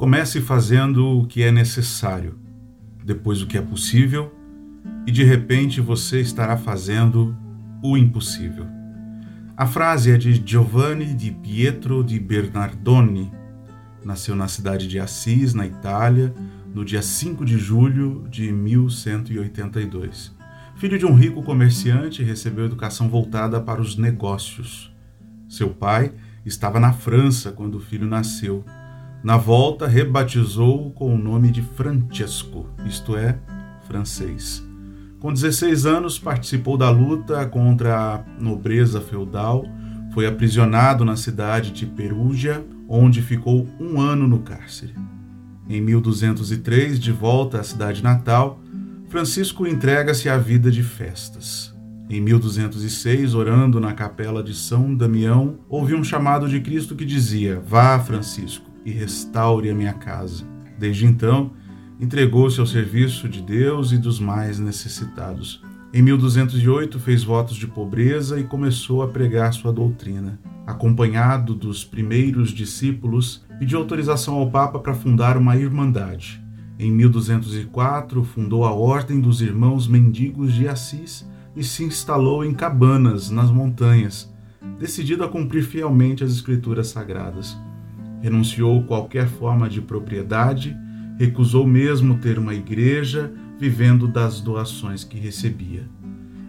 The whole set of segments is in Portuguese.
Comece fazendo o que é necessário, depois o que é possível, e de repente você estará fazendo o impossível. A frase é de Giovanni di Pietro di Bernardoni. Nasceu na cidade de Assis, na Itália, no dia 5 de julho de 1182. Filho de um rico comerciante, recebeu educação voltada para os negócios. Seu pai estava na França quando o filho nasceu. Na volta, rebatizou-o com o nome de Francesco, isto é, francês. Com 16 anos, participou da luta contra a nobreza feudal, foi aprisionado na cidade de Perugia, onde ficou um ano no cárcere. Em 1203, de volta à cidade natal, Francisco entrega-se à vida de festas. Em 1206, orando na capela de São Damião, ouviu um chamado de Cristo que dizia: Vá, Francisco, e restaure a minha casa. Desde então, entregou-se ao serviço de Deus e dos mais necessitados. Em 1208, fez votos de pobreza e começou a pregar sua doutrina. Acompanhado dos primeiros discípulos, pediu autorização ao Papa para fundar uma irmandade. Em 1204, fundou a Ordem dos Irmãos Mendigos de Assis e se instalou em cabanas nas montanhas, decidido a cumprir fielmente as Escrituras Sagradas. Renunciou qualquer forma de propriedade Recusou mesmo ter uma igreja, vivendo das doações que recebia.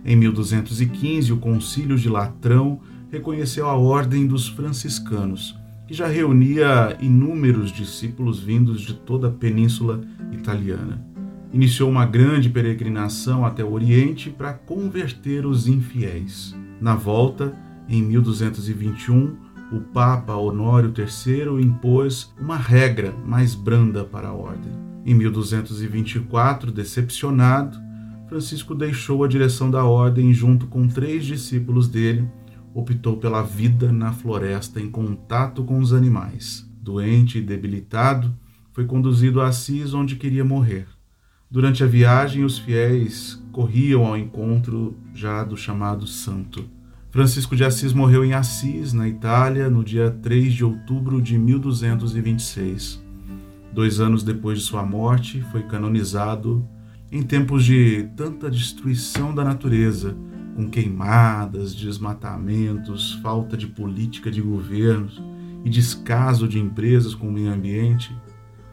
Em 1215, o Concílio de Latrão reconheceu a Ordem dos Franciscanos, que já reunia inúmeros discípulos vindos de toda a península italiana. Iniciou uma grande peregrinação até o Oriente para converter os infiéis. Na volta, em 1221, o Papa Honório III impôs uma regra mais branda para a ordem. Em 1224, decepcionado, Francisco deixou a direção da ordem e, junto com três discípulos dele, optou pela vida na floresta em contato com os animais. Doente e debilitado, foi conduzido a Assis, onde queria morrer. Durante a viagem, os fiéis corriam ao encontro já do chamado santo. Francisco de Assis morreu em Assis, na Itália, no dia 3 de outubro de 1226. Dois anos depois de sua morte, foi canonizado em tempos de tanta destruição da natureza, com queimadas, desmatamentos, falta de política de governos e descaso de empresas com o meio ambiente.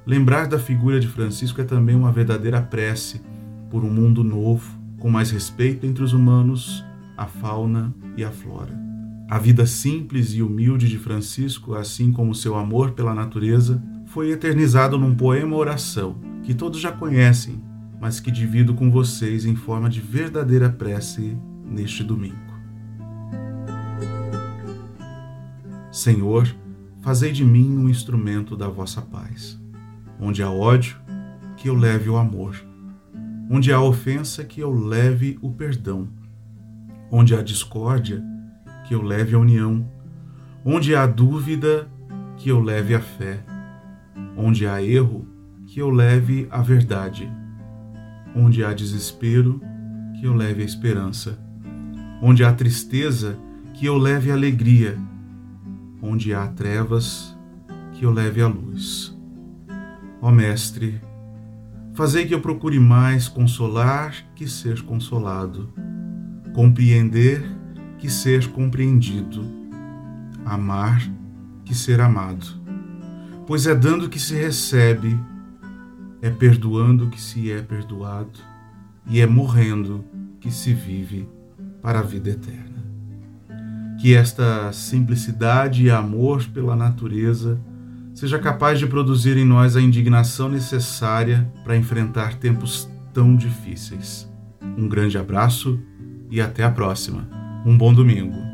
Lembrar da figura de Francisco é também uma verdadeira prece por um mundo novo, com mais respeito entre os humanos a fauna e a flora. A vida simples e humilde de Francisco, assim como seu amor pela natureza, foi eternizado num poema oração que todos já conhecem, mas que divido com vocês em forma de verdadeira prece neste domingo. Senhor, fazei de mim um instrumento da vossa paz. Onde há ódio, que eu leve o amor. Onde há ofensa, que eu leve o perdão Onde há discórdia, que eu leve a união. Onde há dúvida, que eu leve a fé. Onde há erro, que eu leve a verdade. Onde há desespero, que eu leve a esperança. Onde há tristeza, que eu leve a alegria. Onde há trevas, que eu leve a luz. Ó Mestre, fazei que eu procure mais consolar que ser consolado compreender que ser compreendido, amar que ser amado. Pois é dando que se recebe, é perdoando que se é perdoado, e é morrendo que se vive para a vida eterna. Que esta simplicidade e amor pela natureza seja capaz de produzir em nós a indignação necessária para enfrentar tempos tão difíceis. Um grande abraço e até a próxima. Um bom domingo.